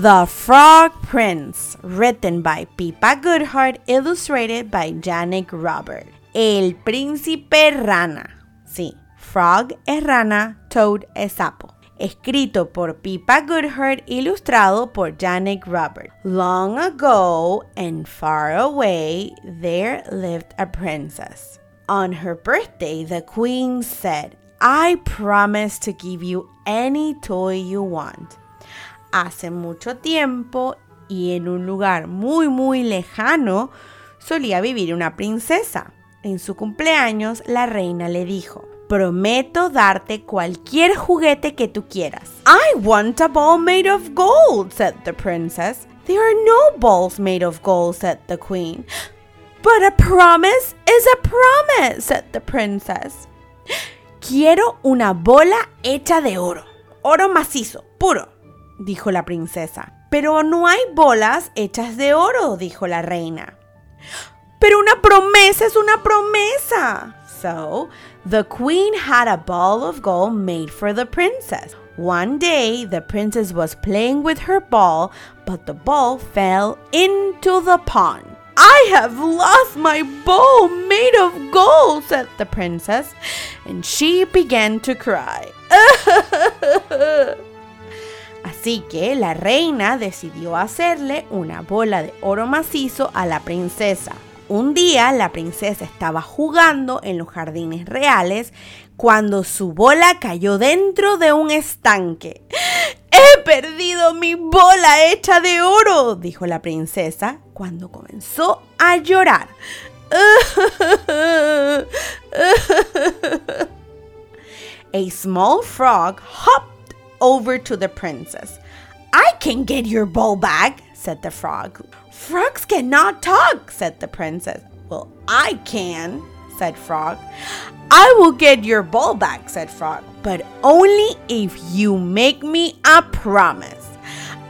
The Frog Prince, written by Pippa Goodhart, illustrated by Janik Robert. El príncipe rana. Sí, Frog es rana, Toad es sapo. Escrito por Pippa Goodhart, ilustrado por Janik Robert. Long ago and far away, there lived a princess. On her birthday, the queen said, I promise to give you any toy you want. Hace mucho tiempo y en un lugar muy muy lejano solía vivir una princesa. En su cumpleaños la reina le dijo, prometo darte cualquier juguete que tú quieras. I want a ball made of gold, said the princess. There are no balls made of gold, said the queen. But a promise is a promise, said the princess. Quiero una bola hecha de oro, oro macizo, puro dijo la princesa. Pero no hay bolas hechas de oro, dijo la reina. Pero una promesa es una promesa. So, the queen had a ball of gold made for the princess. One day, the princess was playing with her ball, but the ball fell into the pond. I have lost my ball made of gold, said the princess, and she began to cry. Así que la reina decidió hacerle una bola de oro macizo a la princesa. Un día la princesa estaba jugando en los jardines reales cuando su bola cayó dentro de un estanque. ¡He perdido mi bola hecha de oro! dijo la princesa cuando comenzó a llorar. A small frog hopped over to the princess. I can get your bowl back, said the frog. Frogs cannot talk, said the princess. Well, I can, said Frog. I will get your bowl back, said Frog, but only if you make me a promise.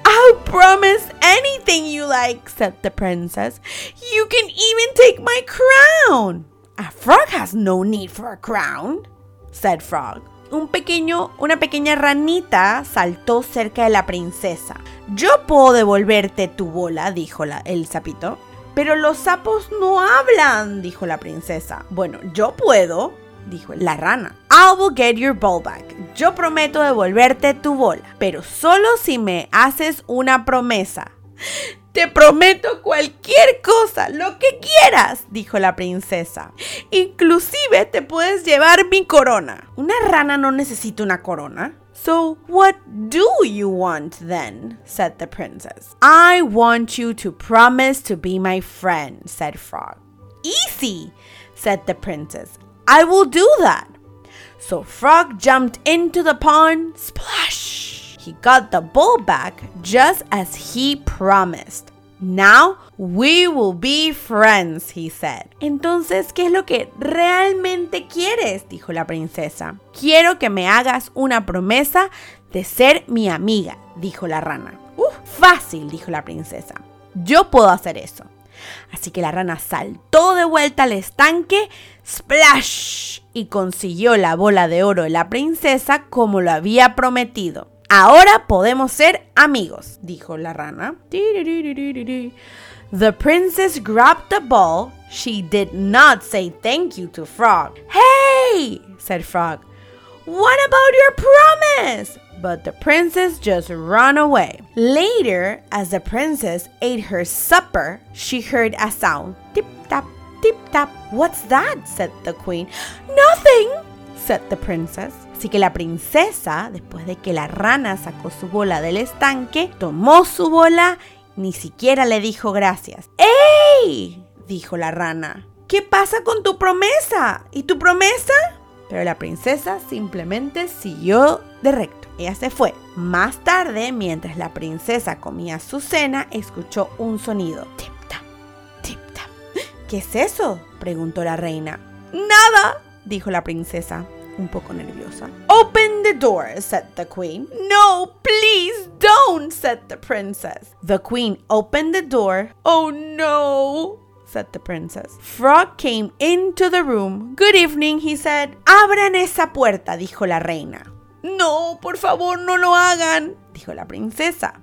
I'll promise anything you like, said the princess. You can even take my crown. A frog has no need for a crown, said Frog. Un pequeño, una pequeña ranita saltó cerca de la princesa. Yo puedo devolverte tu bola, dijo la, el sapito. Pero los sapos no hablan, dijo la princesa. Bueno, yo puedo, dijo la rana. I will get your ball back. Yo prometo devolverte tu bola, pero solo si me haces una promesa. Te prometo cualquier cosa, lo que quieras, dijo la princesa. Inclusive te puedes llevar mi corona. Una rana no necesita una corona. So, what do you want then? said the princess. I want you to promise to be my friend, said Frog. Easy, said the princess. I will do that. So Frog jumped into the pond, splash! He got the bull back just as he promised. Now we will be friends, he said. Entonces, ¿qué es lo que realmente quieres? dijo la princesa. Quiero que me hagas una promesa de ser mi amiga, dijo la rana. Uf, fácil, dijo la princesa. Yo puedo hacer eso. Así que la rana saltó de vuelta al estanque, splash, y consiguió la bola de oro de la princesa como lo había prometido. Ahora podemos ser amigos, dijo la rana. The princess grabbed the ball. She did not say thank you to Frog. Hey, said Frog. What about your promise? But the princess just ran away. Later, as the princess ate her supper, she heard a sound. Tip tap, tip tap. What's that? said the queen. Nothing, said the princess. Así que la princesa, después de que la rana sacó su bola del estanque, tomó su bola, ni siquiera le dijo gracias. ¡Ey! dijo la rana. ¿Qué pasa con tu promesa? ¿Y tu promesa? Pero la princesa simplemente siguió de recto. Ella se fue. Más tarde, mientras la princesa comía su cena, escuchó un sonido. Tip tap. ¿Qué es eso? preguntó la reina. Nada, dijo la princesa, un poco nerviosa. Open the door, said the queen. No, please don't, said the princess. The queen opened the door. Oh no, said the princess. Frog came into the room. Good evening, he said. Abran esa puerta, dijo la reina. No, por favor, no lo hagan, dijo la princesa.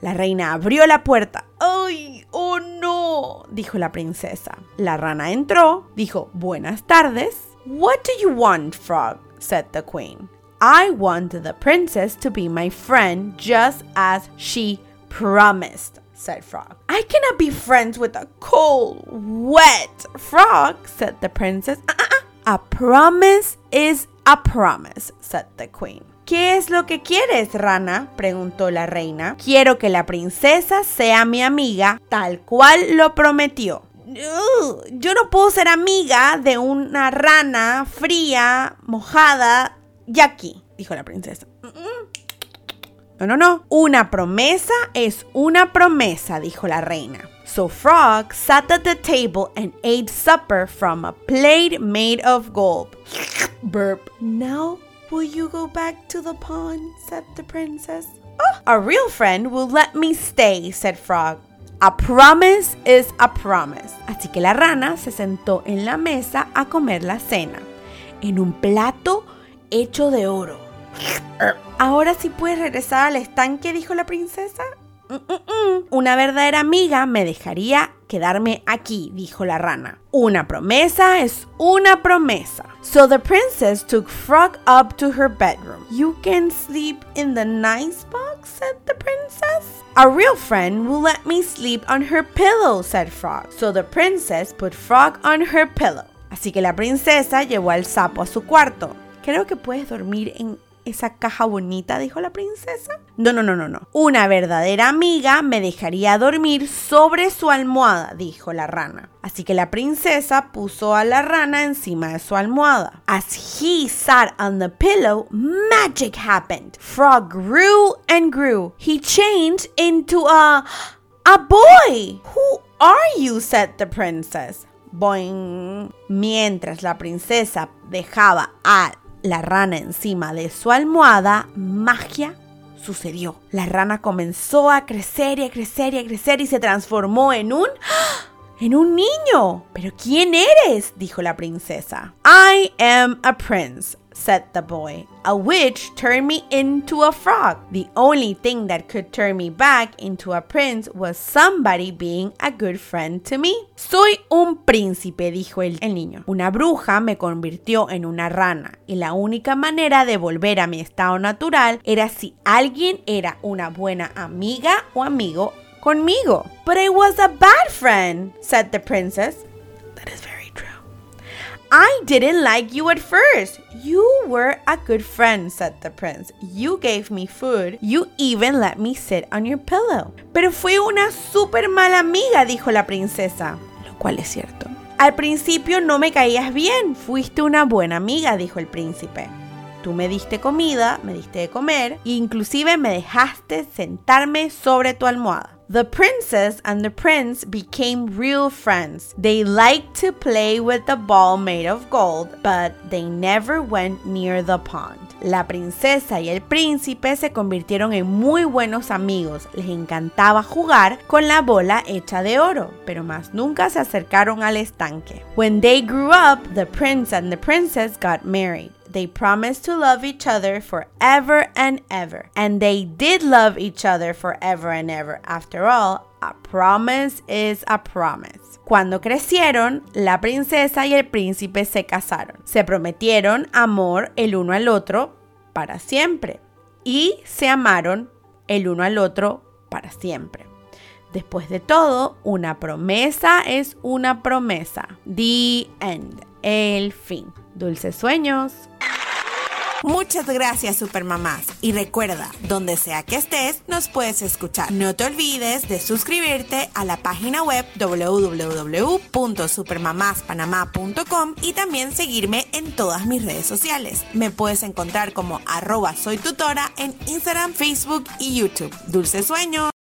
La reina abrió la puerta. ¡Ay! ¡Oh no! dijo la princesa. La rana entró, dijo, Buenas tardes. What do you want, Frog? said the queen. I want the princess to be my friend just as she promised, said Frog. I cannot be friends with a cold, wet frog, said the princess. Uh-uh. A promise is a promise, said the queen. ¿Qué es lo que quieres, rana? preguntó la reina. Quiero que la princesa sea mi amiga, tal cual lo prometió. Yo no puedo ser amiga de una rana fría, mojada aquí, dijo la princesa. No, no, no. Una promesa es una promesa, dijo la reina. So Frog sat at the table and ate supper from a plate made of gold. Burp. Now Will you go back to the pond? said the princess. Oh, a real friend will let me stay, said Frog. A promise is a promise. Así que la rana se sentó en la mesa a comer la cena, en un plato hecho de oro. Ahora sí puedes regresar al estanque, dijo la princesa. Mm, mm, mm. Una verdadera amiga me dejaría quedarme aquí, dijo la rana. Una promesa es una promesa. So the princess took Frog up to her bedroom. You can sleep in the nice box, said the princess. A real friend will let me sleep on her pillow, said Frog. So the princess put Frog on her pillow. Así que la princesa llevó al sapo a su cuarto. Creo que puedes dormir en esa caja bonita, dijo la princesa. No, no, no, no, no. Una verdadera amiga me dejaría dormir sobre su almohada, dijo la rana. Así que la princesa puso a la rana encima de su almohada. As he sat on the pillow, magic happened. Frog grew and grew. He changed into a a boy. Who are you? said the princess. Boing. Mientras la princesa dejaba a la rana encima de su almohada, magia sucedió. La rana comenzó a crecer y a crecer y a crecer y se transformó en un... En un niño. ¿Pero quién eres? dijo la princesa. I am a prince, said the boy. A witch turned me into a frog. The only thing that could turn me back into a prince was somebody being a good friend to me. Soy un príncipe, dijo el, niño. Una bruja me convirtió en una rana y la única manera de volver a mi estado natural era si alguien era una buena amiga o amigo conmigo. But I was a bad friend, said the princess. I didn't like you at first. You were a good friend, said the prince. You gave me food. You even let me sit on your pillow. Pero fui una súper mala amiga, dijo la princesa. Lo cual es cierto. Al principio no me caías bien. Fuiste una buena amiga, dijo el príncipe. Tú me diste comida, me diste de comer, e inclusive me dejaste sentarme sobre tu almohada. The princess and the prince became real friends. They liked to play with the ball made of gold, but they never went near the pond. La princesa y el príncipe se convirtieron en muy buenos amigos. Les encantaba jugar con la bola hecha de oro, pero más nunca se acercaron al estanque. When they grew up, the prince and the princess got married. They promised to love each other forever and ever. And they did love each other forever and ever. After all, a promise is a promise. Cuando crecieron, la princesa y el príncipe se casaron. Se prometieron amor el uno al otro para siempre. Y se amaron el uno al otro para siempre. Después de todo, una promesa es una promesa. The end. El fin. Dulces sueños. Muchas gracias, supermamás. Y recuerda, donde sea que estés, nos puedes escuchar. No te olvides de suscribirte a la página web www.supermamaspanamá.com y también seguirme en todas mis redes sociales. Me puedes encontrar como arroba soy tutora en Instagram, Facebook y YouTube. Dulce sueño.